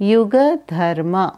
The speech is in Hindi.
युगधर्म